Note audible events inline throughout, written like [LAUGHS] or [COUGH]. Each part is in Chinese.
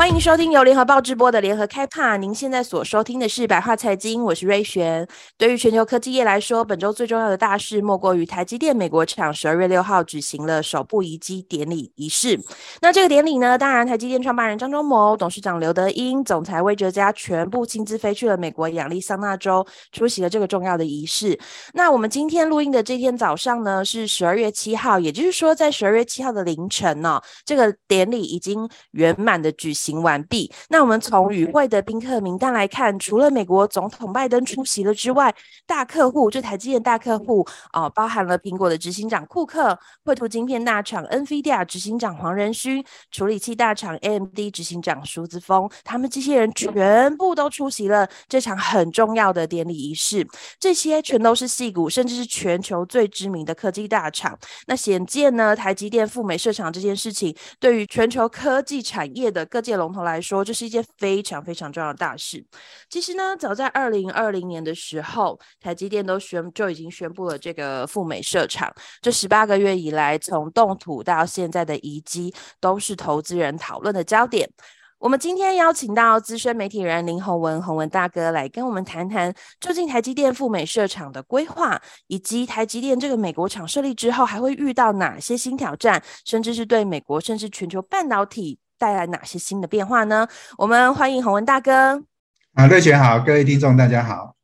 欢迎收听由联合报直播的联合开趴。您现在所收听的是白话财经，我是瑞璇。对于全球科技业来说，本周最重要的大事莫过于台积电美国厂十二月六号举行了首部移机典礼仪式。那这个典礼呢，当然台积电创办人张忠谋、董事长刘德英、总裁魏哲家全部亲自飞去了美国亚利桑那州，出席了这个重要的仪式。那我们今天录音的这天早上呢，是十二月七号，也就是说在十二月七号的凌晨呢、这个典礼已经圆满的举行。完毕。那我们从与会的宾客名单来看，除了美国总统拜登出席了之外，大客户就台积电大客户啊、呃，包含了苹果的执行长库克、绘图晶片大厂 NVIDIA 执行长黄仁勋、处理器大厂 AMD 执行长舒子峰，他们这些人全部都出席了这场很重要的典礼仪式。这些全都是戏骨，甚至是全球最知名的科技大厂。那显见呢，台积电赴美设厂这件事情，对于全球科技产业的各界龙头来说，这是一件非常非常重要的大事。其实呢，早在二零二零年的时候，台积电都宣就已经宣布了这个赴美设厂。这十八个月以来，从动土到现在的移机，都是投资人讨论的焦点。我们今天邀请到资深媒体人林宏文，宏文大哥来跟我们谈谈，究竟台积电赴美设厂的规划，以及台积电这个美国厂设立之后，还会遇到哪些新挑战，甚至是对美国甚至全球半导体。带来哪些新的变化呢？我们欢迎洪文大哥。啊，瑞雪好，各位听众大家好。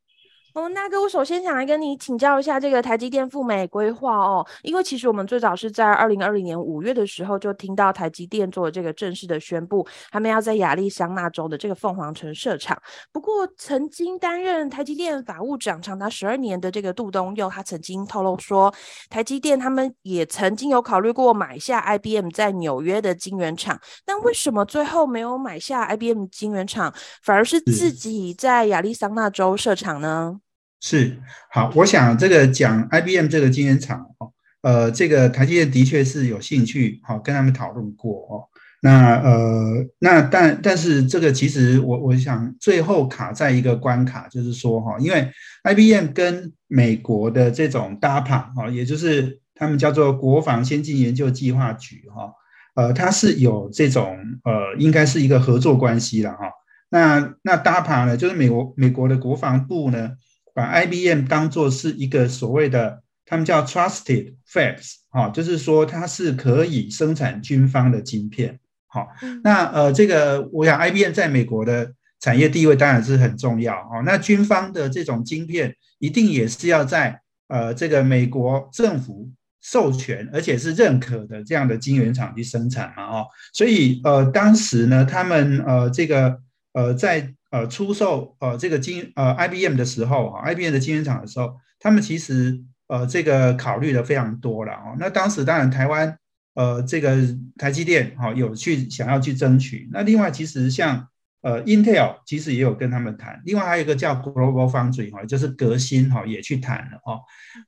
宏文大哥，我首先想来跟你请教一下这个台积电赴美规划哦，因为其实我们最早是在二零二零年五月的时候就听到台积电做了这个正式的宣布，他们要在亚利桑那州的这个凤凰城设厂。不过，曾经担任台积电法务长长达十二年的这个杜东佑，他曾经透露说，台积电他们也曾经有考虑过买下 IBM 在纽约的晶圆厂，但为什么最后没有买下 IBM 晶圆厂，反而是自己在亚利桑那州设厂呢？是好，我想这个讲 IBM 这个晶圆厂哦，呃，这个台积电的确是有兴趣，好跟他们讨论过哦。那呃，那但但是这个其实我我想最后卡在一个关卡，就是说哈，因为 IBM 跟美国的这种 DAPA 哈，也就是他们叫做国防先进研究计划局哈，呃，它是有这种呃，应该是一个合作关系了哈。那那 DAPA 呢，就是美国美国的国防部呢。把 IBM 当做是一个所谓的，他们叫 trusted fabs，哈，就是说它是可以生产军方的晶片，好，那呃这个我想 IBM 在美国的产业地位当然是很重要，哦，那军方的这种晶片一定也是要在呃这个美国政府授权而且是认可的这样的晶圆厂去生产嘛，哦，所以呃当时呢他们呃这个呃在呃，出售呃这个晶呃 IBM 的时候哈，IBM 的晶圆厂的时候，他们其实呃这个考虑的非常多了哦。那当时当然台湾呃这个台积电哈有去想要去争取。那另外其实像呃 Intel 其实也有跟他们谈，另外还有一个叫 Global Foundry 哈，就是革新哈也去谈了哦。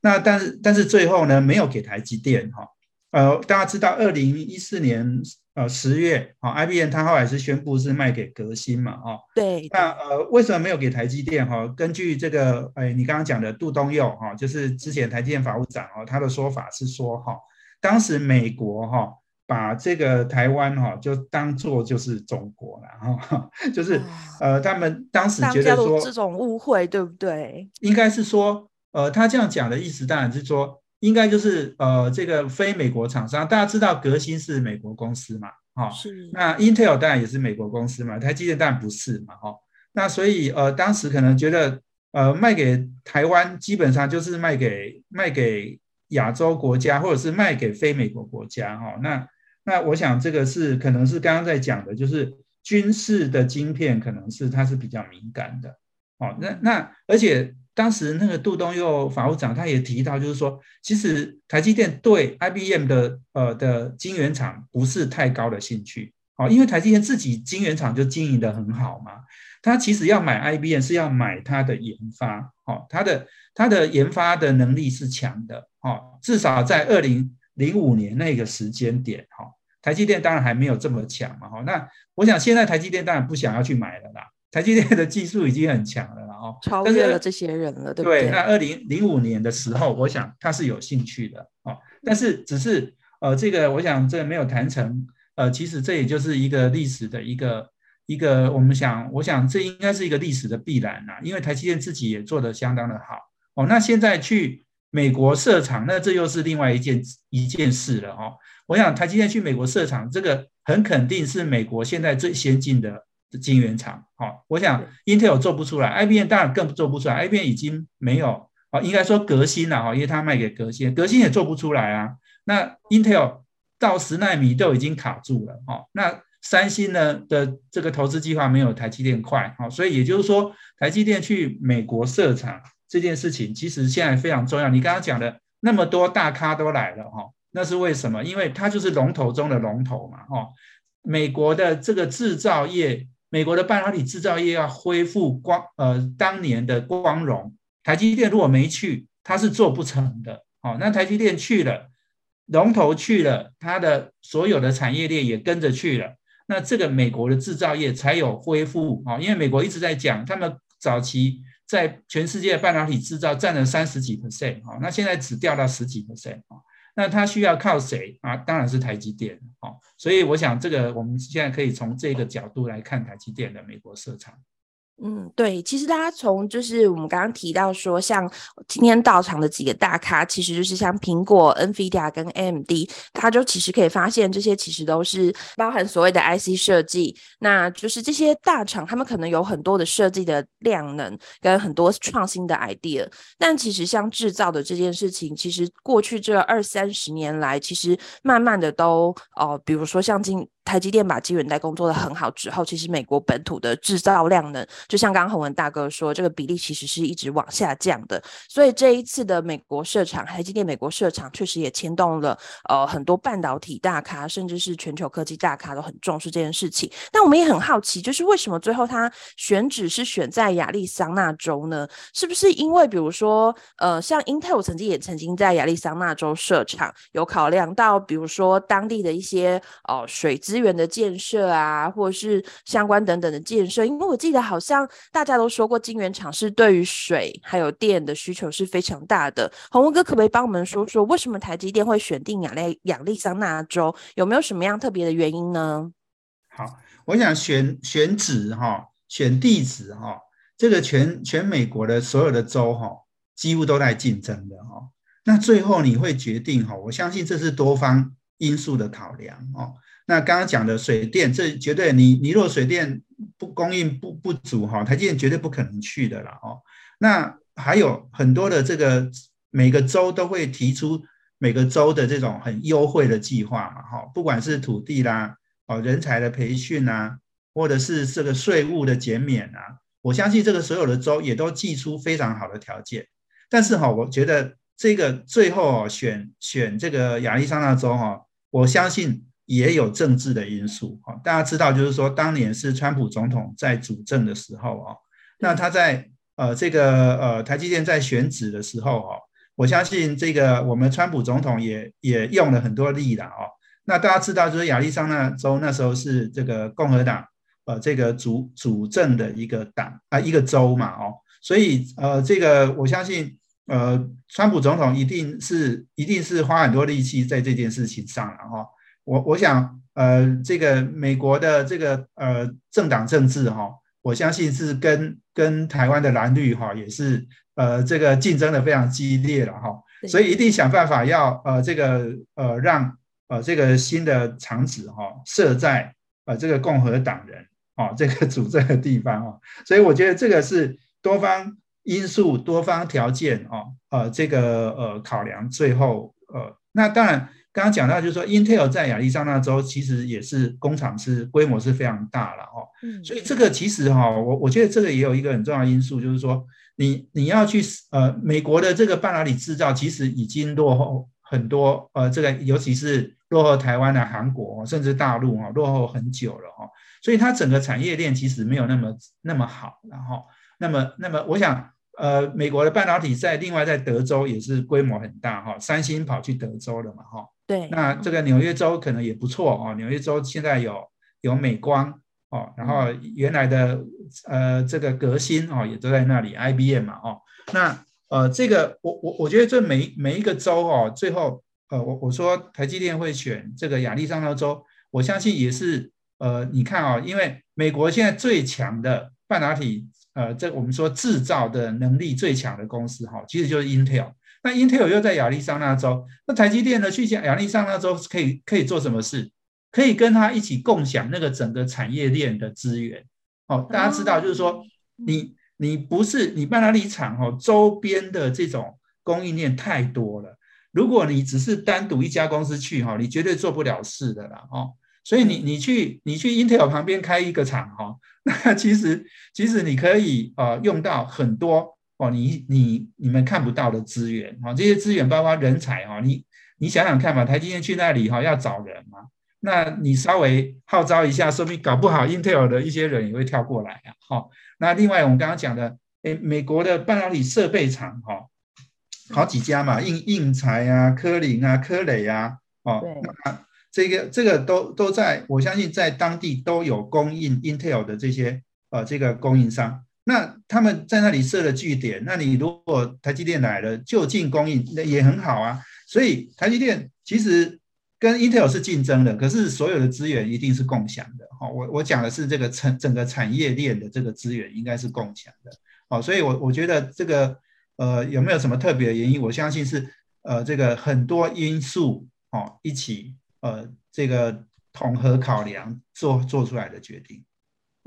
那但是但是最后呢没有给台积电哈。呃，大家知道二零一四年。呃，十月，好，IBM 它后来是宣布是卖给革新嘛，哦，对，那呃，为什么没有给台积电？哈，根据这个，哎，你刚刚讲的杜东佑，哈，就是之前台积电法务长，哦，他的说法是说，哈，当时美国，哈，把这个台湾，哈，就当做就是中国了，哈，[LAUGHS] 就是，呃，他们当时觉得说这种误会，对不对？应该是说，呃，他这样讲的意思当然是说。应该就是呃，这个非美国厂商，大家知道革新是美国公司嘛，哈、哦，是。那 Intel 当然也是美国公司嘛，台积电当然不是嘛，哈、哦。那所以呃，当时可能觉得呃，卖给台湾基本上就是卖给卖给亚洲国家，或者是卖给非美国国家，哈、哦。那那我想这个是可能是刚刚在讲的，就是军事的晶片可能是它是比较敏感的，哦，那那而且。当时那个杜东佑法务长他也提到，就是说，其实台积电对 IBM 的呃的晶圆厂不是太高的兴趣，哦，因为台积电自己晶圆厂就经营的很好嘛，他其实要买 IBM 是要买它的研发，哦，它的它的研发的能力是强的，哦，至少在二零零五年那个时间点，哈，台积电当然还没有这么强嘛，哈，那我想现在台积电当然不想要去买了啦，台积电的技术已经很强了。哦，超越了这些人了，对不对？对，那二零零五年的时候，我想他是有兴趣的哦，但是只是呃，这个我想这没有谈成，呃，其实这也就是一个历史的一个一个，我们想，我想这应该是一个历史的必然呐，因为台积电自己也做得相当的好哦，那现在去美国设厂，那这又是另外一件一件事了哦。我想台积电去美国设厂，这个很肯定是美国现在最先进的晶圆厂。好，我想 Intel 做不出来，IBM 当然更做不出来，IBM 已经没有啊，应该说革新了哈，因为它卖给革新，革新也做不出来啊。那 Intel 到十纳米都已经卡住了哈，那三星呢的这个投资计划没有台积电快，好，所以也就是说，台积电去美国设厂这件事情，其实现在非常重要。你刚刚讲的那么多大咖都来了哈。那是为什么？因为它就是龙头中的龙头嘛，哦，美国的这个制造业，美国的半导体制造业要恢复光呃当年的光荣，台积电如果没去，它是做不成的，哦，那台积电去了，龙头去了，它的所有的产业链也跟着去了，那这个美国的制造业才有恢复，哦，因为美国一直在讲，他们早期在全世界半导体制造占了三十几。percent，哦，那现在只掉到十几。percent，哦。那它需要靠谁啊？当然是台积电哦。所以我想，这个我们现在可以从这个角度来看台积电的美国市场。嗯，对，其实大家从就是我们刚刚提到说，像今天到场的几个大咖，其实就是像苹果、NVIDIA 跟 AMD，大家就其实可以发现，这些其实都是包含所谓的 IC 设计，那就是这些大厂他们可能有很多的设计的量能跟很多创新的 idea，但其实像制造的这件事情，其实过去这二三十年来，其实慢慢的都哦、比如说像今。台积电把晶圆代工做得很好之后，其实美国本土的制造量呢，就像刚刚宏文大哥说，这个比例其实是一直往下降的。所以这一次的美国设厂，台积电美国设厂确实也牵动了呃很多半导体大咖，甚至是全球科技大咖都很重视这件事情。那我们也很好奇，就是为什么最后他选址是选在亚利桑那州呢？是不是因为比如说呃像 Intel 曾经也曾经在亚利桑那州设厂，有考量到比如说当地的一些呃水资源的建设啊，或者是相关等等的建设，因为我记得好像大家都说过，晶圆厂是对于水还有电的需求是非常大的。洪文哥可不可以帮我们说说，为什么台积电会选定亚利亚利桑那州？有没有什么样特别的原因呢？好，我想选选址哈，选地址哈，这个全全美国的所有的州哈，几乎都在竞争的哈。那最后你会决定哈，我相信这是多方因素的考量哦。那刚刚讲的水电，这绝对你你若水电不供应不不足哈，台积电绝对不可能去的了哦。那还有很多的这个每个州都会提出每个州的这种很优惠的计划嘛哈，不管是土地啦哦人才的培训啊，或者是这个税务的减免啊，我相信这个所有的州也都祭出非常好的条件。但是哈，我觉得这个最后选选这个亚利桑那州哈，我相信。也有政治的因素哈，大家知道，就是说当年是川普总统在主政的时候啊，那他在呃这个呃台积电在选址的时候哈，我相信这个我们川普总统也也用了很多力了哦。那大家知道，就是亚利桑那州那时候是这个共和党呃这个主主政的一个党啊一个州嘛哦，所以呃这个我相信呃川普总统一定是一定是花很多力气在这件事情上了哈。我我想，呃，这个美国的这个呃政党政治哈，我相信是跟跟台湾的蓝绿哈也是呃这个竞争的非常激烈了哈，所以一定想办法要呃这个呃让呃这个新的场址哈设在呃这个共和党人啊这个主政的地方啊，所以我觉得这个是多方因素、多方条件啊呃这个呃考量，最后呃那当然。刚刚讲到，就是说，Intel 在亚利桑那州其实也是工厂是规模是非常大了哦，所以这个其实哈，我我觉得这个也有一个很重要的因素，就是说，你你要去呃，美国的这个半导体制造其实已经落后很多，呃，这个尤其是落后台湾的韩国甚至大陆啊，落后很久了哈，所以它整个产业链其实没有那么那么好，然后，那么那么我想。呃，美国的半导体在另外在德州也是规模很大哈，三星跑去德州了嘛哈。对。那这个纽约州可能也不错哦，纽约州现在有有美光哦，然后原来的呃这个革新哦也都在那里，IBM 嘛哦，那呃这个我我我觉得这每每一个州哦，最后呃我我说台积电会选这个亚利桑那州，我相信也是呃你看啊、哦，因为美国现在最强的半导体呃这我们说制造的能力最强的公司哈、哦，其实就是 Intel。那 Intel 又在亚利桑那州，那台积电呢去亚利桑那州可以可以做什么事？可以跟他一起共享那个整个产业链的资源，哦，大家知道，就是说你你不是你半导体厂哦，周边的这种供应链太多了。如果你只是单独一家公司去哈，你绝对做不了事的啦，哦。所以你你去你去 Intel 旁边开一个厂哈，那其实其实你可以呃用到很多哦，你你你们看不到的资源啊，这些资源包括人才哈，你你想想看嘛，台积电去那里哈要找人嘛。那你稍微号召一下，说明搞不好 Intel 的一些人也会跳过来啊。好，那另外我们刚刚讲的，诶，美国的半导体设备厂哈，好几家嘛，应应材啊、科林啊、科磊啊，哦，那这个这个都都在，我相信在当地都有供应 Intel 的这些呃这个供应商。那他们在那里设了据点，那你如果台积电来了就近供应，那也很好啊。所以台积电其实。跟 Intel 是竞争的，可是所有的资源一定是共享的。好，我我讲的是这个成整个产业链的这个资源应该是共享的。好，所以我我觉得这个呃有没有什么特别的原因？我相信是呃这个很多因素哦一起呃这个统合考量做做出来的决定。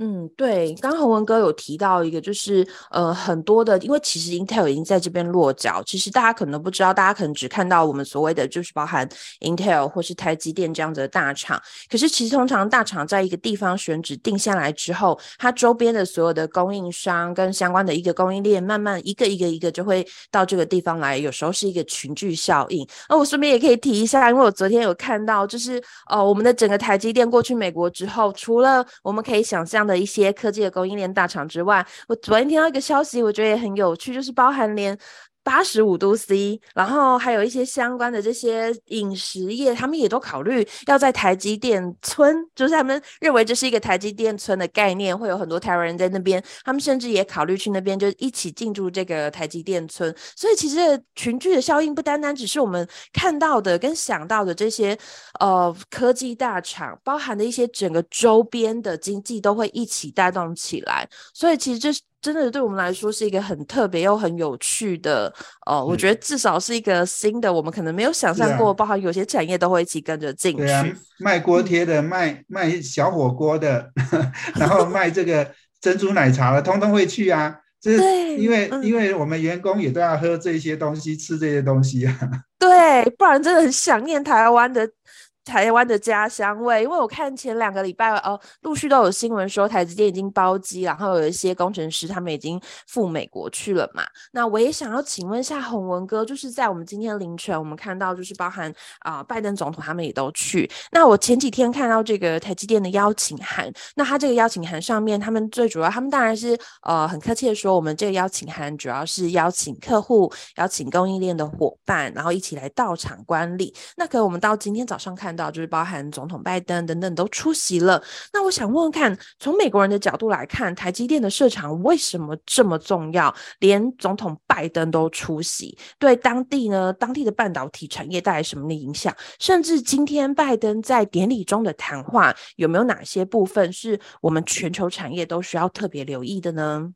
嗯，对，刚刚宏文哥有提到一个，就是呃，很多的，因为其实 Intel 已经在这边落脚，其实大家可能不知道，大家可能只看到我们所谓的就是包含 Intel 或是台积电这样子的大厂，可是其实通常大厂在一个地方选址定下来之后，它周边的所有的供应商跟相关的一个供应链，慢慢一个一个一个就会到这个地方来，有时候是一个群聚效应。那我顺便也可以提一下，因为我昨天有看到，就是呃，我们的整个台积电过去美国之后，除了我们可以想象的。的一些科技的供应链大厂之外，我昨天听到一个消息，我觉得也很有趣，就是包含连。八十五度 C，然后还有一些相关的这些饮食业，他们也都考虑要在台积电村，就是他们认为这是一个台积电村的概念，会有很多台湾人在那边，他们甚至也考虑去那边就一起进驻这个台积电村。所以其实群聚的效应不单单只是我们看到的跟想到的这些呃科技大厂，包含的一些整个周边的经济都会一起带动起来。所以其实这是。真的对我们来说是一个很特别又很有趣的，呃，嗯、我觉得至少是一个新的，我们可能没有想象过，啊、包含有些产业都会一起跟着进去。对啊，卖锅贴的，卖卖小火锅的，[LAUGHS] 然后卖这个珍珠奶茶的，通通会去啊。这是因为、嗯、因为我们员工也都要喝这些东西，吃这些东西啊。[LAUGHS] 对，不然真的很想念台湾的。台湾的家乡味，因为我看前两个礼拜哦，陆续都有新闻说台积电已经包机，然后有一些工程师他们已经赴美国去了嘛。那我也想要请问一下宏文哥，就是在我们今天凌晨，我们看到就是包含啊、拜登总统他们也都去。那我前几天看到这个台积电的邀请函，那他这个邀请函上面，他们最主要，他们当然是呃很客气的说，我们这个邀请函主要是邀请客户、邀请供应链的伙伴，然后一起来到场观礼。那可我们到今天早上看。到就是包含总统拜登等等都出席了。那我想问问看，从美国人的角度来看，台积电的设厂为什么这么重要？连总统拜登都出席，对当地呢，当地的半导体产业带来什么的影响？甚至今天拜登在典礼中的谈话，有没有哪些部分是我们全球产业都需要特别留意的呢？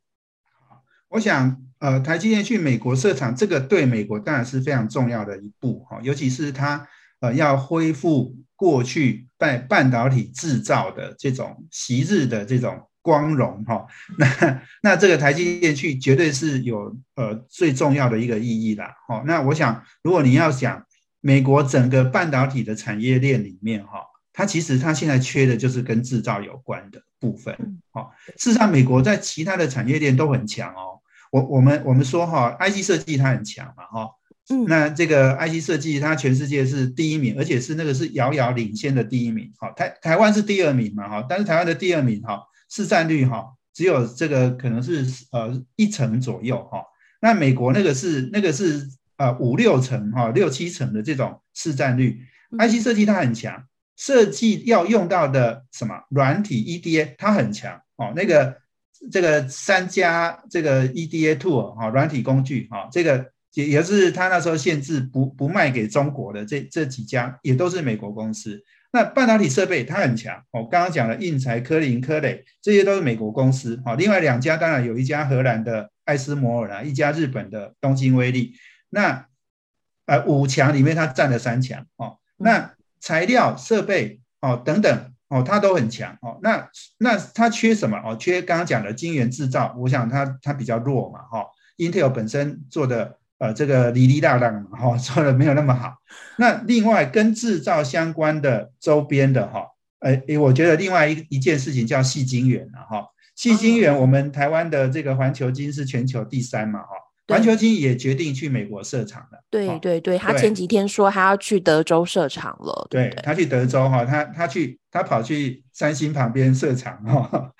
我想，呃，台积电去美国设厂，这个对美国当然是非常重要的一步哈，尤其是它。呃，要恢复过去半半导体制造的这种昔日的这种光荣哈、哦，那那这个台积电去绝对是有呃最重要的一个意义啦。好、哦，那我想，如果你要想美国整个半导体的产业链里面哈、哦，它其实它现在缺的就是跟制造有关的部分。好、哦，事实上，美国在其他的产业链都很强哦。我我们我们说哈、哦、，IC 设计它很强嘛哈。哦嗯，那这个 IC 设计，它全世界是第一名，而且是那个是遥遥领先的第一名。好，台台湾是第二名嘛，哈，但是台湾的第二名，哈，市占率，哈，只有这个可能是呃一成左右，哈。那美国那个是那个是呃五六成，哈，六七成的这种市占率，IC 设计它很强。设计要用到的什么软体 EDA，它很强哦。那个这个三家这个 EDA tool 哈，软体工具哈，这个也也是他那时候限制不不卖给中国的这这几家，也都是美国公司。那半导体设备它很强哦，刚刚讲了应材、科林、科磊，这些都是美国公司哦。另外两家当然有一家荷兰的艾斯摩尔啦，一家日本的东京威力。那呃五强里面它占了三强哦。那材料、设备哦等等哦，它都很强哦。那那它缺什么哦？缺刚刚讲的晶圆制造，我想它它比较弱嘛哈、哦。Intel 本身做的呃这个哩哩啦啦嘛哈、哦，做的没有那么好。那另外跟制造相关的周边的哈，呃，我觉得另外一一件事情叫细晶圆了哈。细晶圆，我们台湾的这个环球晶是全球第三嘛哈。环球晶也决定去美国设厂了。对对对，他前几天说他要去德州设厂了。对，他去德州哈，他他去他跑去三星旁边设厂哈。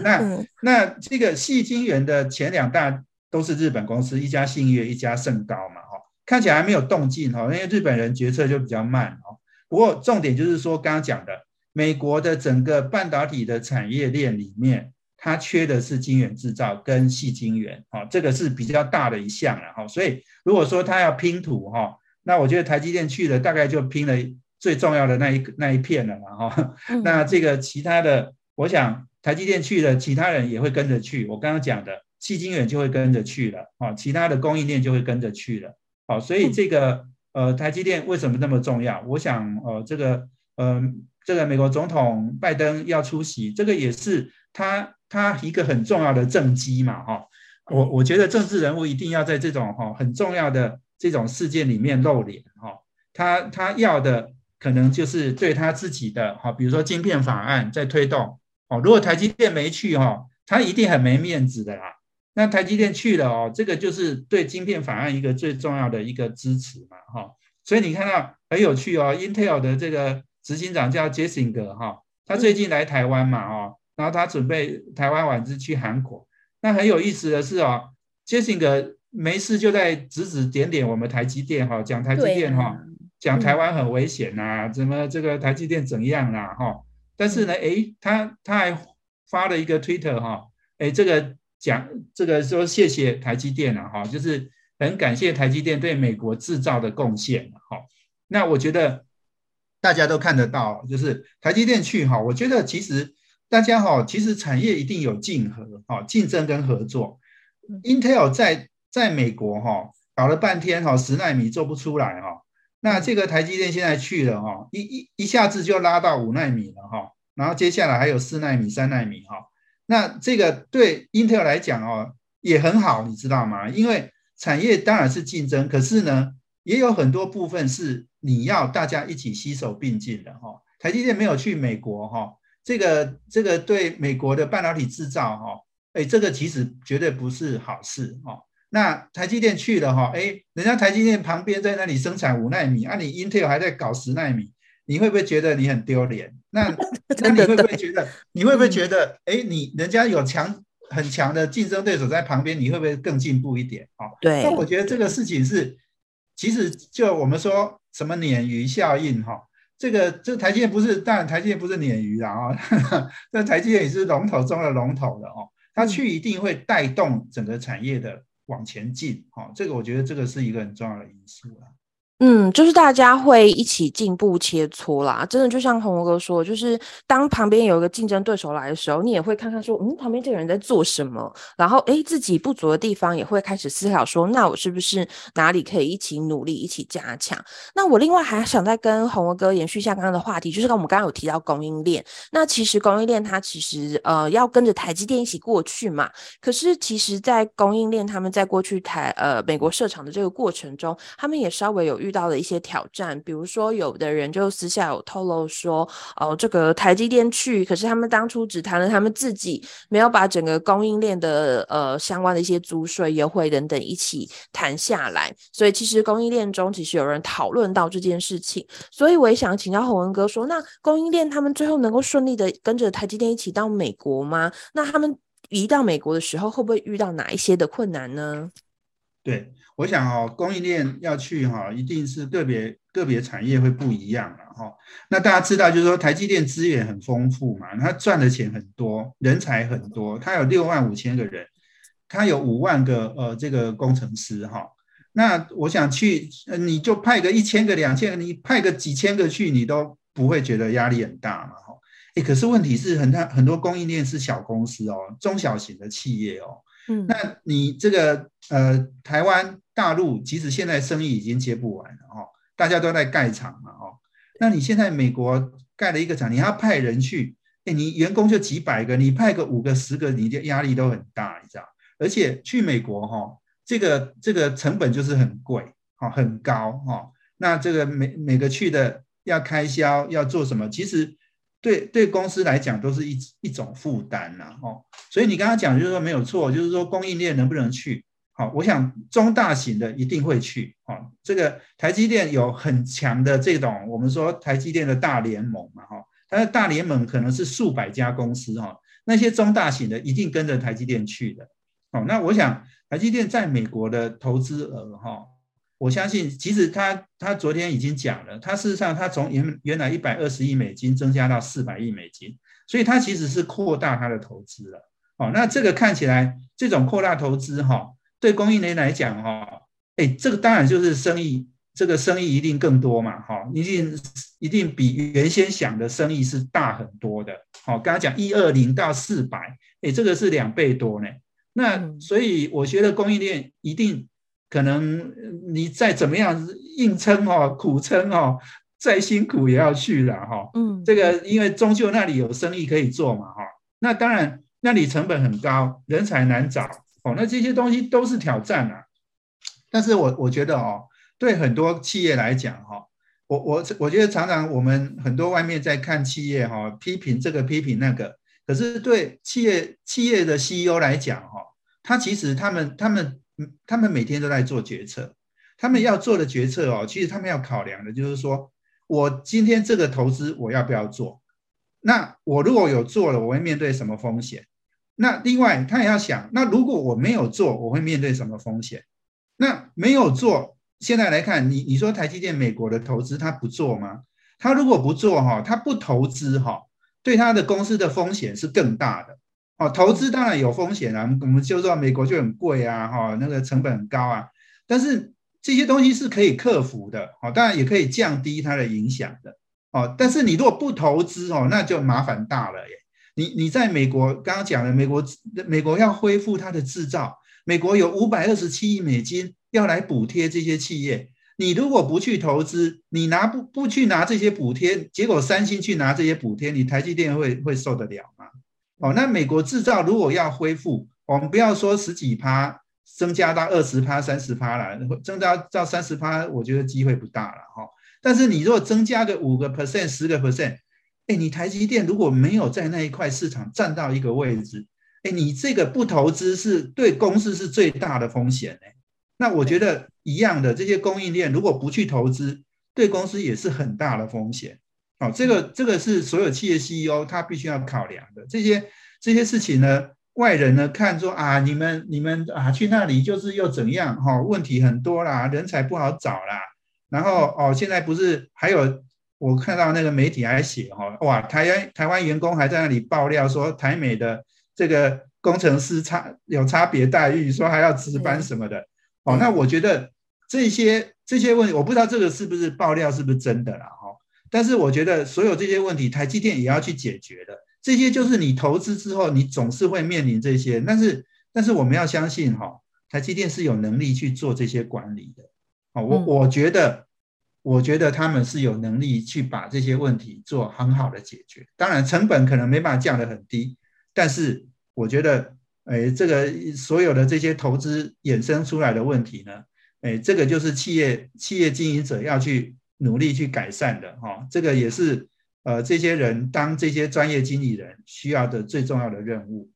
那 [LAUGHS] 那这个细晶圆的前两大都是日本公司，一家信越，一家盛高嘛哈。看起来还没有动静哈，因为日本人决策就比较慢哦。不过重点就是说，刚刚讲的美国的整个半导体的产业链里面。它缺的是晶圆制造跟细晶圆，哈，这个是比较大的一项了，哈，所以如果说它要拼图，哈，那我觉得台积电去了，大概就拼了最重要的那一那一片了嘛，哈，那这个其他的，我想台积电去了，其他人也会跟着去，我刚刚讲的矽晶圆就会跟着去了，啊，其他的供应链就会跟着去了，好，所以这个呃台积电为什么那么重要？我想呃这个呃这个美国总统拜登要出席，这个也是他。他一个很重要的政绩嘛，哈，我我觉得政治人物一定要在这种哈很重要的这种事件里面露脸，哈，他他要的可能就是对他自己的哈，比如说晶片法案在推动，哦，如果台积电没去哈，他一定很没面子的啦。那台积电去了哦，这个就是对晶片法案一个最重要的一个支持嘛，哈，所以你看到很有趣哦，Intel 的这个执行长叫杰辛格哈，他最近来台湾嘛，哦。然后他准备台湾晚自去韩国，那很有意思的是哦，杰辛格没事就在指指点点我们台积电哈，讲台积电哈，啊、讲台湾很危险呐、啊，怎么这个台积电怎样啦、啊、哈？但是呢，诶，他他还发了一个推特哈，诶，这个讲这个说谢谢台积电了、啊、哈，就是很感谢台积电对美国制造的贡献哈。那我觉得大家都看得到，就是台积电去哈，我觉得其实。大家哈，其实产业一定有竞合，哈，竞争跟合作。Intel 在在美国哈搞了半天哈，十纳米做不出来哈，那这个台积电现在去了哈，一一一下子就拉到五纳米了哈，然后接下来还有四纳米、三纳米哈，那这个对 Intel 来讲哦也很好，你知道吗？因为产业当然是竞争，可是呢也有很多部分是你要大家一起携手并进的哈。台积电没有去美国哈。这个这个对美国的半导体制造哈，哎，这个其实绝对不是好事哈。那台积电去了哈，哎，人家台积电旁边在那里生产五纳米，啊，你 Intel 还在搞十纳米，你会不会觉得你很丢脸？[LAUGHS] 那那你会不会觉得你会不会觉得，哎，你人家有强很强的竞争对手在旁边，你会不会更进步一点？哦，对。那我觉得这个事情是，其实就我们说什么鲶鱼效应哈。这个这个台积电不是，当然台积电不是鲶鱼啦啊，[LAUGHS] 那台积电也是龙头中的龙头的哦，它去一定会带动整个产业的往前进，哦，这个我觉得这个是一个很重要的因素啦。嗯，就是大家会一起进步切磋啦，真的就像宏文哥说，就是当旁边有一个竞争对手来的时候，你也会看看说，嗯，旁边这个人在做什么，然后诶，自己不足的地方也会开始思考说，那我是不是哪里可以一起努力，一起加强？那我另外还想再跟宏文哥延续一下刚刚的话题，就是跟我们刚刚有提到供应链，那其实供应链它其实呃要跟着台积电一起过去嘛，可是其实在供应链他们在过去台呃美国设厂的这个过程中，他们也稍微有遇。遇到了一些挑战，比如说有的人就私下有透露说，哦，这个台积电去，可是他们当初只谈了他们自己，没有把整个供应链的呃相关的一些租税优惠等等一起谈下来，所以其实供应链中其实有人讨论到这件事情，所以我也想请教洪文哥说，那供应链他们最后能够顺利的跟着台积电一起到美国吗？那他们移到美国的时候，会不会遇到哪一些的困难呢？对，我想哦，供应链要去哈，一定是个别个别产业会不一样了哈。那大家知道，就是说台积电资源很丰富嘛，它赚的钱很多，人才很多，它有六万五千个人，它有五万个呃这个工程师哈。那我想去，你就派个一千个、两千个，你派个几千个去，你都不会觉得压力很大嘛哈。诶，可是问题是很多很多供应链是小公司哦，中小型的企业哦。那你这个呃，台湾、大陆其实现在生意已经接不完了哦，大家都在盖厂嘛哦。那你现在美国盖了一个厂，你要派人去，哎，你员工就几百个，你派个五个、十个，你的压力都很大，你知道？而且去美国哈，这个这个成本就是很贵，哈，很高哈。那这个每每个去的要开销要做什么，其实。对对，公司来讲都是一一种负担呐，哦，所以你刚刚讲就是说没有错，就是说供应链能不能去？好，我想中大型的一定会去，哦，这个台积电有很强的这种，我们说台积电的大联盟嘛，哈，它的大联盟可能是数百家公司，哈，那些中大型的一定跟着台积电去的，哦，那我想台积电在美国的投资额，哈。我相信，其实他他昨天已经讲了，他事实上他从原原来一百二十亿美金增加到四百亿美金，所以他其实是扩大他的投资了。哦，那这个看起来这种扩大投资哈，对供应链来讲哈，哎，这个当然就是生意，这个生意一定更多嘛，哈，一定一定比原先想的生意是大很多的。好，刚才讲一二零到四百，哎，这个是两倍多呢。那所以我觉得供应链一定。可能你再怎么样硬撑哦，苦撑哦，再辛苦也要去了哈。嗯，这个因为终究那里有生意可以做嘛哈。那当然那里成本很高，人才难找哦。那这些东西都是挑战啊。但是我我觉得哦，对很多企业来讲哈，我我我觉得常常我们很多外面在看企业哈，批评这个批评那个，可是对企业企业的 CEO 来讲哈，他其实他们他们。他们每天都在做决策，他们要做的决策哦，其实他们要考量的就是说，我今天这个投资我要不要做？那我如果有做了，我会面对什么风险？那另外他也要想，那如果我没有做，我会面对什么风险？那没有做，现在来看，你你说台积电美国的投资他不做吗？他如果不做哈，他不投资哈，对他的公司的风险是更大的。哦，投资当然有风险啊，我们就知道美国就很贵啊，哈，那个成本很高啊。但是这些东西是可以克服的，哦，当然也可以降低它的影响的，哦。但是你如果不投资哦，那就麻烦大了耶。你你在美国刚刚讲了，美国美国要恢复它的制造，美国有五百二十七亿美金要来补贴这些企业。你如果不去投资，你拿不不去拿这些补贴，结果三星去拿这些补贴，你台积电会会受得了吗？哦，那美国制造如果要恢复，我们不要说十几趴，增加到二十趴、三十趴了，增加到三十趴，我觉得机会不大了哈。但是你如果增加个五个 percent、十个 percent，哎，你台积电如果没有在那一块市场占到一个位置，哎，你这个不投资是对公司是最大的风险哎。那我觉得一样的，这些供应链如果不去投资，对公司也是很大的风险。哦，这个这个是所有企业 CEO 他必须要考量的。这些这些事情呢，外人呢看说啊，你们你们啊去那里就是又怎样？哈、哦，问题很多啦，人才不好找啦。然后哦，现在不是还有我看到那个媒体还写哈、哦，哇，台湾台湾员工还在那里爆料说台美的这个工程师差有差别待遇，说还要值班什么的。哦，那我觉得这些这些问题，我不知道这个是不是爆料，是不是真的啦？哈。但是我觉得所有这些问题，台积电也要去解决的。这些就是你投资之后，你总是会面临这些。但是，但是我们要相信哈，台积电是有能力去做这些管理的。啊，我我觉得，我觉得他们是有能力去把这些问题做很好的解决。当然，成本可能没办法降得很低，但是我觉得，哎，这个所有的这些投资衍生出来的问题呢，哎，这个就是企业企业经营者要去。努力去改善的哈，这个也是呃这些人当这些专业经理人需要的最重要的任务。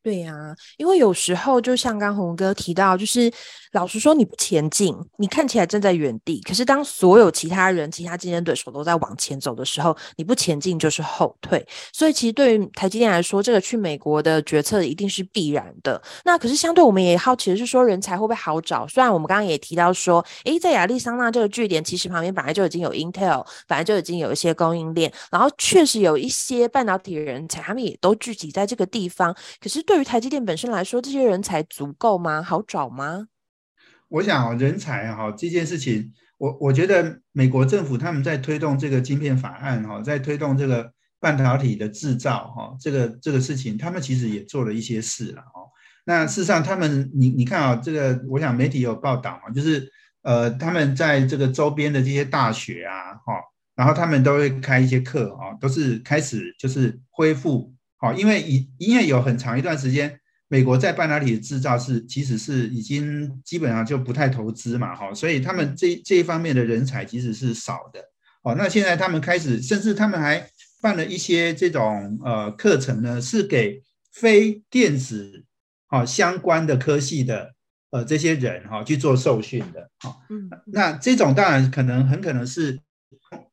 对呀、因为有时候就像刚宏哥提到，就是老实说，你不前进，你看起来正在原地，可是当所有其他人、其他竞争对手都在往前走的时候，你不前进就是后退。所以其实对于台积电来说，这个去美国的决策一定是必然的。那可是相对我们也好奇的是说，人才会不会好找？虽然我们刚刚也提到说，诶，在亚利桑那这个据点，其实旁边本来就已经有 Intel，本来就已经有一些供应链，然后确实有一些半导体人才，他们也都聚集在这个地方。可是对于台积电本身来说，这些人才足够吗？好找吗？我想人才哈这件事情，我我觉得美国政府他们在推动这个晶片法案哈，在推动这个半导体的制造哈，这个这个事情，他们其实也做了一些事了哦。那事实上，他们你你看啊，这个我想媒体有报道嘛，就是呃，他们在这个周边的这些大学啊哈，然后他们都会开一些课啊，都是开始就是恢复。好，因为以因为有很长一段时间，美国在半导体的制造是其实是已经基本上就不太投资嘛，哈，所以他们这这一方面的人才其实是少的。哦，那现在他们开始，甚至他们还办了一些这种呃课程呢，是给非电子啊相关的科系的呃这些人哈去做受训的。好，嗯，那这种当然可能很可能是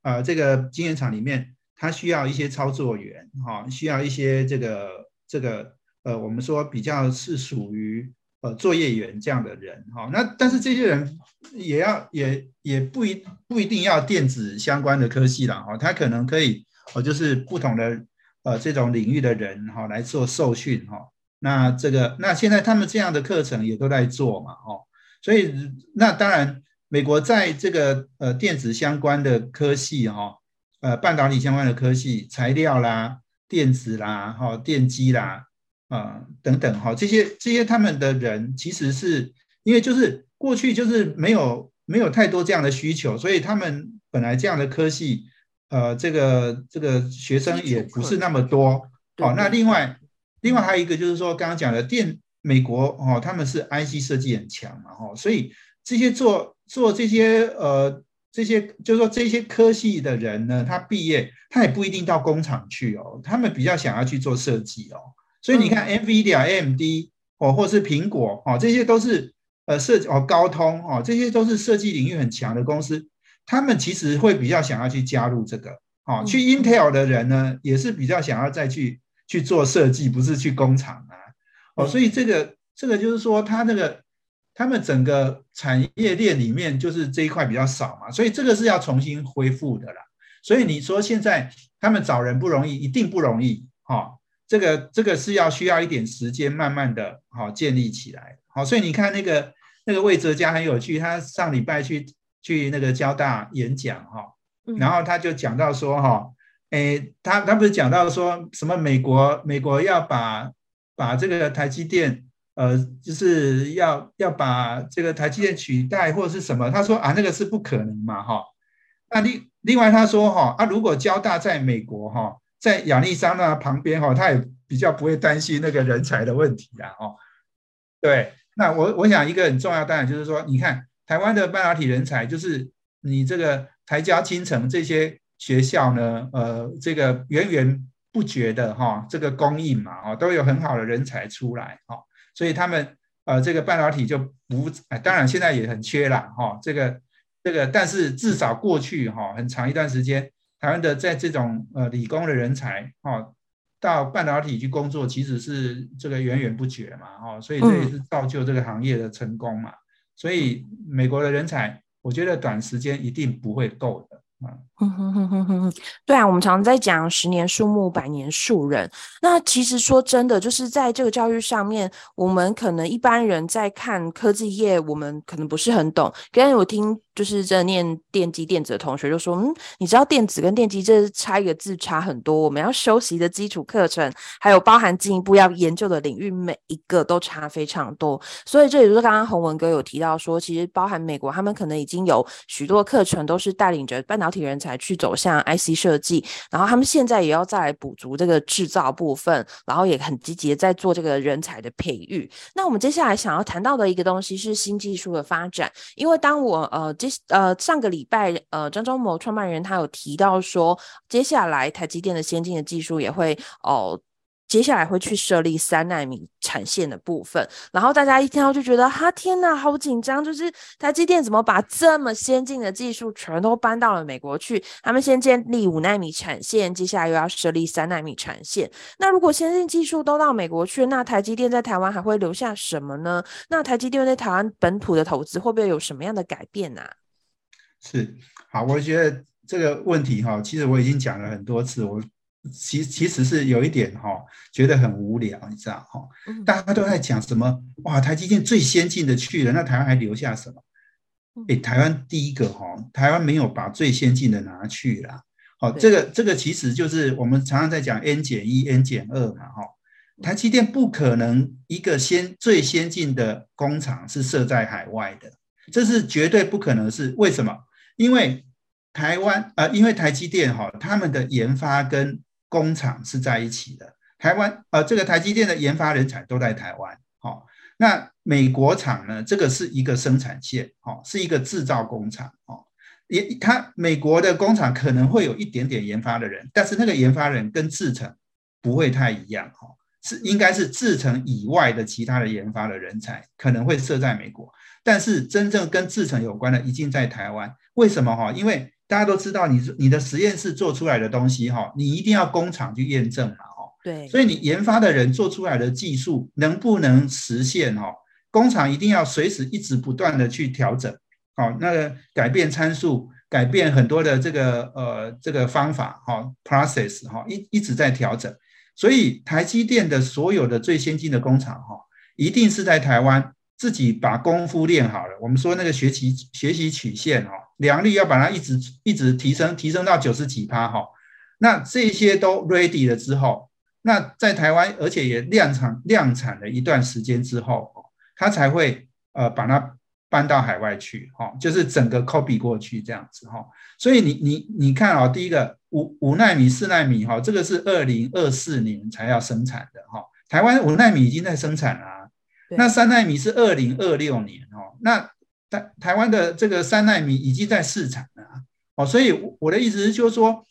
呃这个经验厂里面。他需要一些操作员，哈，需要一些这个这个呃，我们说比较是属于呃作业员这样的人，哈。那但是这些人也要也也不一不一定要电子相关的科系了，哈。他可能可以，呃，就是不同的呃这种领域的人，哈，来做受训，哈。那这个那现在他们这样的课程也都在做嘛，哦。所以那当然，美国在这个呃电子相关的科系，哈。呃，半导体相关的科系，材料啦、电子啦、哈、电机啦，啊、呃、等等哈，这些这些他们的人其实是因为就是过去就是没有没有太多这样的需求，所以他们本来这样的科系，呃，这个这个学生也不是那么多。好，那另外另外还有一个就是说，刚刚讲的电美国哦，他们是 IC 设计很强嘛，哈，所以这些做做这些呃。这些就是说，这些科系的人呢，他毕业他也不一定到工厂去哦，他们比较想要去做设计哦。所以你看，NVIDIA、AMD 哦，或是苹果哦，这些都是呃设计哦，高通哦，这些都是设计领域很强的公司，他们其实会比较想要去加入这个哦。去 Intel 的人呢，也是比较想要再去去做设计，不是去工厂啊。哦，所以这个这个就是说，他那个。他们整个产业链里面就是这一块比较少嘛，所以这个是要重新恢复的啦。所以你说现在他们找人不容易，一定不容易哈。这个这个是要需要一点时间，慢慢的哈建立起来。好，所以你看那个那个魏哲家很有趣，他上礼拜去去那个交大演讲哈，然后他就讲到说哈，诶，他他不是讲到说什么美国美国要把把这个台积电。呃，就是要要把这个台积电取代或者是什么？他说啊，那个是不可能嘛，哈。那另另外他说哈，啊，如果交大在美国哈，在亚利桑那旁边哈，他也比较不会担心那个人才的问题啊，哦。对，那我我想一个很重要，当然就是说，你看台湾的半导体人才，就是你这个台交、清城这些学校呢，呃，这个源源不绝的哈，这个供应嘛，哦，都有很好的人才出来，哈。所以他们呃，这个半导体就不，哎，当然现在也很缺啦，哈，这个这个，但是至少过去哈很长一段时间，台湾的在这种呃理工的人才哈，到半导体去工作，其实是这个源源不绝嘛，哈，所以这也是造就这个行业的成功嘛。所以美国的人才，我觉得短时间一定不会够的。对啊，我们常常在讲十年树木，百年树人。那其实说真的，就是在这个教育上面，我们可能一般人在看科技业，我们可能不是很懂。刚才我听。就是这念电机电子的同学就说，嗯，你知道电子跟电机这差一个字差很多，我们要修习的基础课程，还有包含进一步要研究的领域，每一个都差非常多。所以这也就是刚刚宏文哥有提到说，其实包含美国，他们可能已经有许多课程都是带领着半导体人才去走向 IC 设计，然后他们现在也要再来补足这个制造部分，然后也很积极在做这个人才的培育。那我们接下来想要谈到的一个东西是新技术的发展，因为当我呃。呃，上个礼拜，呃，张忠谋创办人他有提到说，接下来台积电的先进的技术也会哦。接下来会去设立三奈米产线的部分。然后大家一听到就觉得，哈，天哪，好紧张！就是台积电怎么把这么先进的技术全都搬到了美国去？他们先建立五奈米产线，接下来又要设立三奈米产线。那如果先进技术都到美国去，那台积电在台湾还会留下什么呢？那台积电在台湾本土的投资会不会有什么样的改变呢、啊？是，好，我觉得这个问题哈，其实我已经讲了很多次，我其其实是有一点哈，觉得很无聊，你知道哈，大家都在讲什么哇，台积电最先进的去了，那台湾还留下什么？诶，台湾第一个哈，台湾没有把最先进的拿去了，好，这个这个其实就是我们常常在讲 N 减一、N 减二嘛，哈，台积电不可能一个先最先进的工厂是设在海外的，这是绝对不可能是，为什么？因为台湾呃，因为台积电哈，他们的研发跟工厂是在一起的。台湾呃，这个台积电的研发人才都在台湾。好，那美国厂呢？这个是一个生产线，哦，是一个制造工厂，哦，也它美国的工厂可能会有一点点研发的人，但是那个研发人跟制程不会太一样，哈，是应该是制程以外的其他的研发的人才可能会设在美国。但是真正跟制程有关的，已经在台湾。为什么哈？因为大家都知道你，你你的实验室做出来的东西哈，你一定要工厂去验证嘛哈。对。所以你研发的人做出来的技术能不能实现哈？工厂一定要随时一直不断的去调整，好，那个改变参数，改变很多的这个呃这个方法哈，process 哈，一一直在调整。所以台积电的所有的最先进的工厂哈，一定是在台湾。自己把功夫练好了，我们说那个学习学习曲线哈，良率要把它一直一直提升，提升到九十几趴哈。那这些都 ready 了之后，那在台湾而且也量产量产了一段时间之后，他才会呃把它搬到海外去哈，就是整个 copy 过去这样子哈。所以你你你看啊，第一个五五纳米四纳米哈，这个是二零二四年才要生产的哈。台湾五纳米已经在生产了。那三奈米是二零二六年哦，那台台湾的这个三奈米已经在市场了哦，所以我的意思是就是说，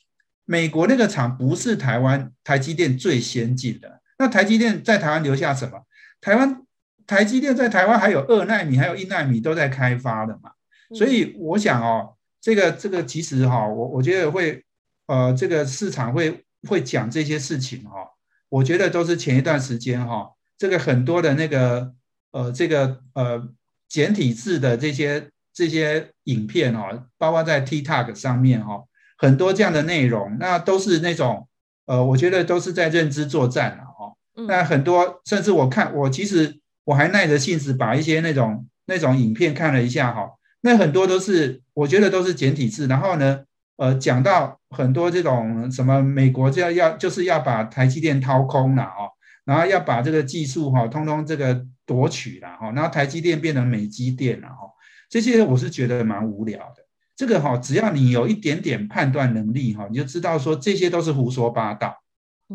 美国那个厂不是台湾台积电最先进的，那台积电在台湾留下什么？台湾台积电在台湾还有二奈米，还有一奈米都在开发的嘛，所以我想哦，这个这个其实哈，我我觉得会呃，这个市场会会讲这些事情哈，我觉得都是前一段时间哈。这个很多的那个呃，这个呃简体字的这些这些影片哦，包括在 TikTok 上面哈、哦，很多这样的内容，那都是那种呃，我觉得都是在认知作战哦。那很多甚至我看我其实我还耐着性子把一些那种那种影片看了一下哈、哦，那很多都是我觉得都是简体字，然后呢呃讲到很多这种什么美国就要要就是要把台积电掏空了哦。然后要把这个技术哈，通通这个夺取了哈，然后台积电变成美积电了哈，这些我是觉得蛮无聊的。这个哈，只要你有一点点判断能力哈，你就知道说这些都是胡说八道。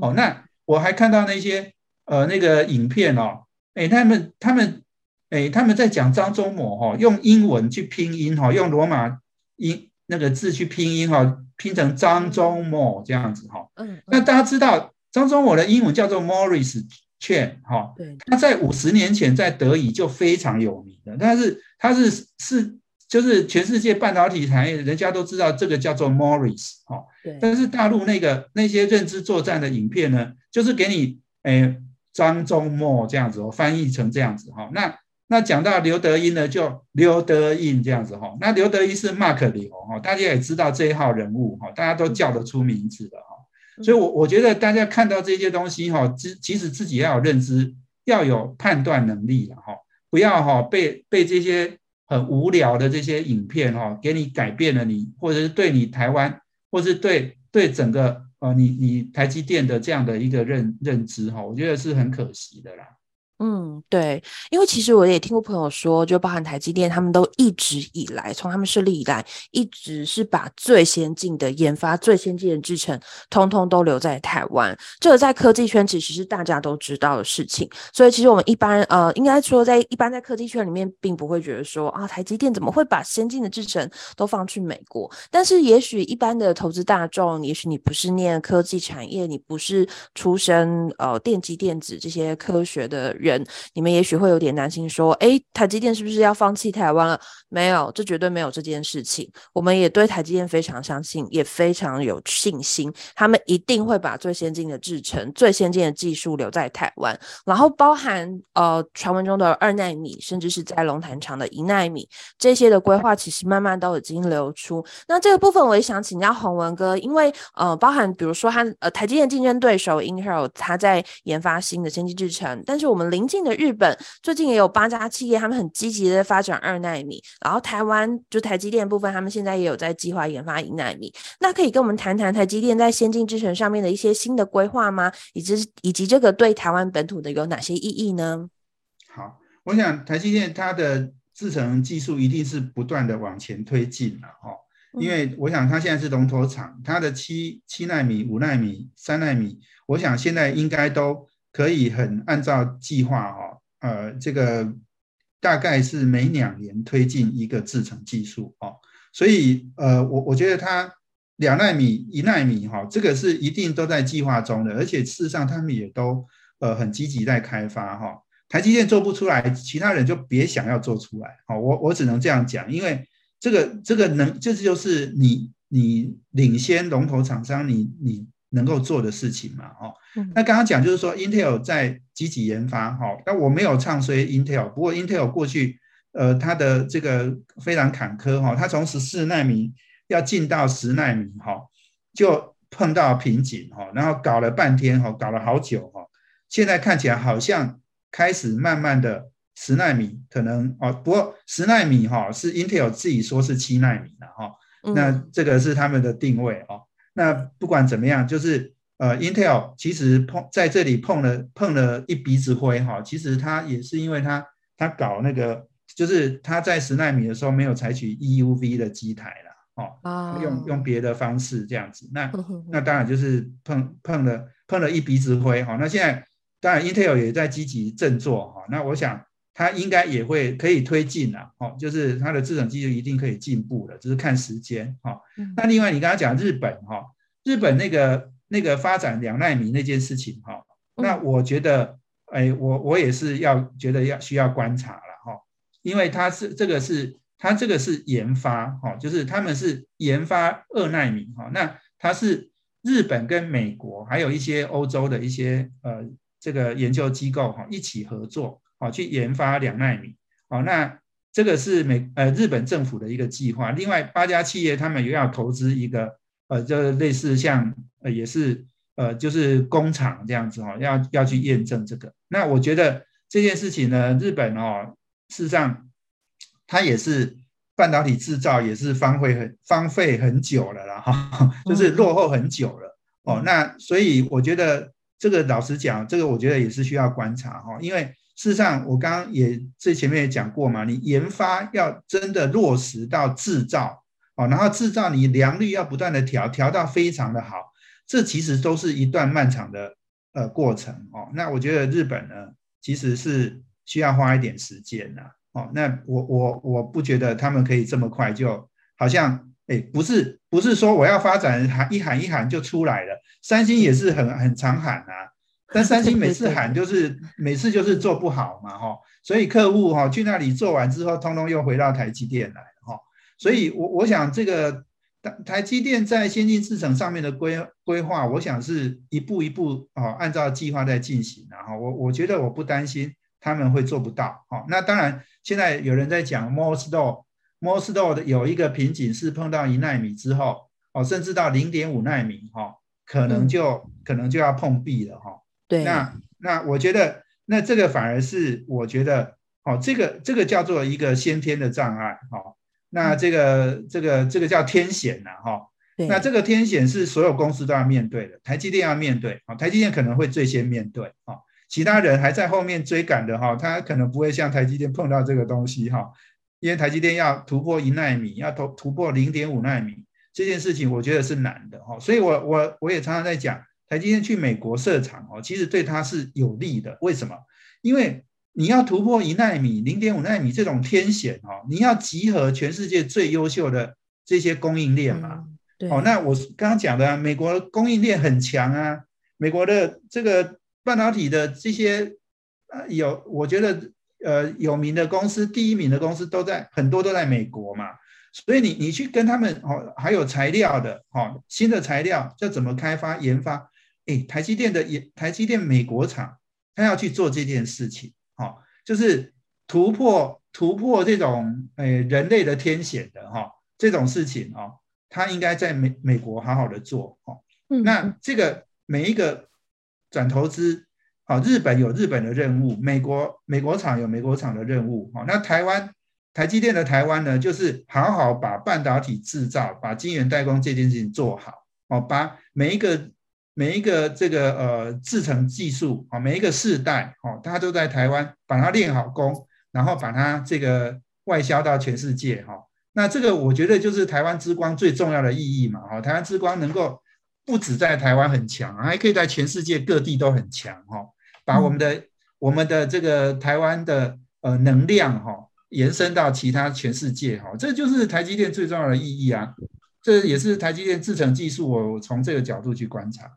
哦，那我还看到那些呃那个影片哦，哎，他们他们哎他们在讲张忠谋哈，用英文去拼音哈，用罗马音那个字去拼音哈，拼成张忠谋这样子哈。嗯，那大家知道。张忠谋的英文叫做 Morris Chang 哈，他在五十年前在德语就非常有名的，但是他是是就是全世界半导体产业人家都知道这个叫做 Morris 哈，但是大陆那个那些认知作战的影片呢，就是给你诶张忠谋这样子哦，翻译成这样子哈，那那讲到刘德英呢，就刘德印这样子哈，那刘德英是 Mark 刘哈，大家也知道这一号人物哈，大家都叫得出名字的哈。所以，我我觉得大家看到这些东西哈，其其实自己要有认知，要有判断能力了哈，不要哈被被这些很无聊的这些影片哈，给你改变了你，或者是对你台湾，或是对对整个呃你你台积电的这样的一个认认知哈，我觉得是很可惜的啦。嗯，对，因为其实我也听过朋友说，就包含台积电，他们都一直以来，从他们设立以来，一直是把最先进的研发、最先进的制程，通通都留在台湾。这个在科技圈其实是大家都知道的事情。所以其实我们一般呃，应该说在一般在科技圈里面，并不会觉得说啊，台积电怎么会把先进的制程都放去美国？但是也许一般的投资大众，也许你不是念科技产业，你不是出身呃电机电子这些科学的人。人，你们也许会有点担心，说：“哎，台积电是不是要放弃台湾了？”没有，这绝对没有这件事情。我们也对台积电非常相信，也非常有信心，他们一定会把最先进的制程、最先进的技术留在台湾，然后包含呃传闻中的二奈米，甚至是在龙潭厂的一奈米这些的规划，其实慢慢都已经流出。那这个部分，我也想请教洪文哥，因为呃，包含比如说他呃台积电竞争对手 Intel，他在研发新的先进制程，但是我们邻近的日本最近也有八家企业，他们很积极的发展二纳米，然后台湾就台积电部分，他们现在也有在计划研发一纳米。那可以跟我们谈谈台积电在先进制程上面的一些新的规划吗？以及以及这个对台湾本土的有哪些意义呢？好，我想台积电它的制程技术一定是不断的往前推进了哈，因为我想它现在是龙头厂，它的七七纳米、五纳米、三纳米，我想现在应该都。可以很按照计划哈，呃，这个大概是每两年推进一个制程技术哦，所以呃，我我觉得它两纳米、一纳米哈，这个是一定都在计划中的，而且事实上他们也都呃很积极在开发哈。台积电做不出来，其他人就别想要做出来，好，我我只能这样讲，因为这个这个能，这就是你你领先龙头厂商，你你。能够做的事情嘛，哦，那刚刚讲就是说，Intel 在积极研发，哈，那我没有唱衰 Intel，不过 Intel 过去，呃，它的这个非常坎坷，哈，它从十四纳米要进到十纳米，哈，就碰到瓶颈，哈，然后搞了半天，哈，搞了好久，哈，现在看起来好像开始慢慢的十纳米可能，哦，不过十纳米，哈，是 Intel 自己说是七纳米的，哈，那这个是他们的定位，哦。那不管怎么样，就是呃，Intel 其实碰在这里碰了碰了一鼻子灰哈。其实它也是因为它它搞那个，就是它在十纳米的时候没有采取 EUV 的机台了哦，用用别的方式这样子。那那当然就是碰碰了碰了一鼻子灰哈。那现在当然 Intel 也在积极振作哈。那我想它应该也会可以推进了哦，就是它的制程技术一定可以进步的，只是看时间哈。那另外你刚刚讲日本哈。日本那个那个发展两奈米那件事情哈，那我觉得，哎，我我也是要觉得要需要观察了哈，因为它是这个是它这个是研发哈，就是他们是研发二奈米哈，那它是日本跟美国还有一些欧洲的一些呃这个研究机构哈一起合作啊去研发两纳米，好，那这个是美呃日本政府的一个计划，另外八家企业他们又要投资一个。呃，就类似像呃，也是呃，就是工厂这样子哈、哦，要要去验证这个。那我觉得这件事情呢，日本哦，事实上它也是半导体制造也是荒废很荒废很久了啦哈，[LAUGHS] 就是落后很久了哦。那所以我觉得这个老实讲，这个我觉得也是需要观察哈，因为事实上我刚刚也最前面也讲过嘛，你研发要真的落实到制造。哦，然后制造你良率要不断的调，调到非常的好，这其实都是一段漫长的呃过程哦。那我觉得日本呢，其实是需要花一点时间的哦。那我我我不觉得他们可以这么快就，好像哎，不是不是说我要发展喊一喊一喊就出来了。三星也是很很常喊啊，[LAUGHS] 但三星每次喊就是每次就是做不好嘛哈，所以客户哈去那里做完之后，通通又回到台积电来。哈所以我，我我想这个台台积电在先进制程上面的规规划，我想是一步一步哦，按照计划在进行。然后我我觉得我不担心他们会做不到。哦，那当然，现在有人在讲 Moore's Law，Moore's Law 的有一个瓶颈是碰到一纳米之后，哦，甚至到零点五纳米，哈，可能就、嗯、可能就要碰壁了，哈。对。那那我觉得，那这个反而是我觉得，哦，这个这个叫做一个先天的障碍，哦。那这个这个这个叫天险呐，哈。那这个天险是所有公司都要面对的，台积电要面对，哦，台积电可能会最先面对，哦，其他人还在后面追赶的哈，他可能不会像台积电碰到这个东西哈，因为台积电要突破一纳米，要突突破零点五纳米这件事情，我觉得是难的哈，所以我我我也常常在讲，台积电去美国设厂哦，其实对它是有利的，为什么？因为你要突破一纳米、零点五纳米这种天险哦，你要集合全世界最优秀的这些供应链嘛。嗯对哦，那我刚刚讲的啊，美国供应链很强啊，美国的这个半导体的这些呃有，我觉得呃有名的公司，第一名的公司都在很多都在美国嘛，所以你你去跟他们哦，还有材料的哦，新的材料要怎么开发研发？诶，台积电的也台积电美国厂，他要去做这件事情，哦，就是突破突破这种诶人类的天险的哈、哦、这种事情哦。他应该在美美国好好的做哦，那这个每一个转投资，好，日本有日本的任务，美国美国厂有美国厂的任务，好，那台湾台积电的台湾呢，就是好好把半导体制造，把晶圆代工这件事情做好，哦，把每一个每一个这个呃制程技术，啊，每一个世代，哦，他都在台湾把它练好功，然后把它这个外销到全世界，哈。那这个我觉得就是台湾之光最重要的意义嘛，哈，台湾之光能够不止在台湾很强，还可以在全世界各地都很强，哈，把我们的我们的这个台湾的呃能量哈延伸到其他全世界，哈，这就是台积电最重要的意义啊，这也是台积电制程技术，我从这个角度去观察。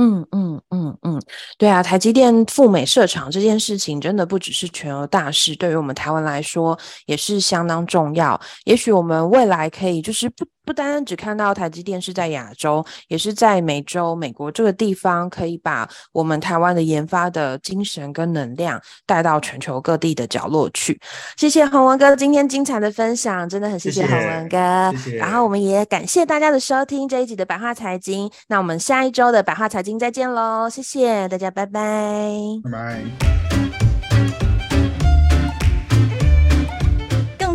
嗯嗯嗯嗯，对啊，台积电赴美设厂这件事情真的不只是全球大事，对于我们台湾来说也是相当重要。也许我们未来可以就是不。不单单只看到台积电是在亚洲，也是在美洲、美国这个地方，可以把我们台湾的研发的精神跟能量带到全球各地的角落去。谢谢洪文哥今天精彩的分享，真的很谢谢洪文哥。谢谢。然后我们也感谢大家的收听这一集的百话财经，那我们下一周的百话财经再见喽！谢谢大家，拜拜。拜拜。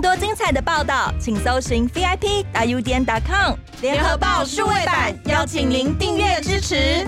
多精彩的报道，请搜寻 VIP 大 U 点 com 联合报数位版，邀请您订阅支持。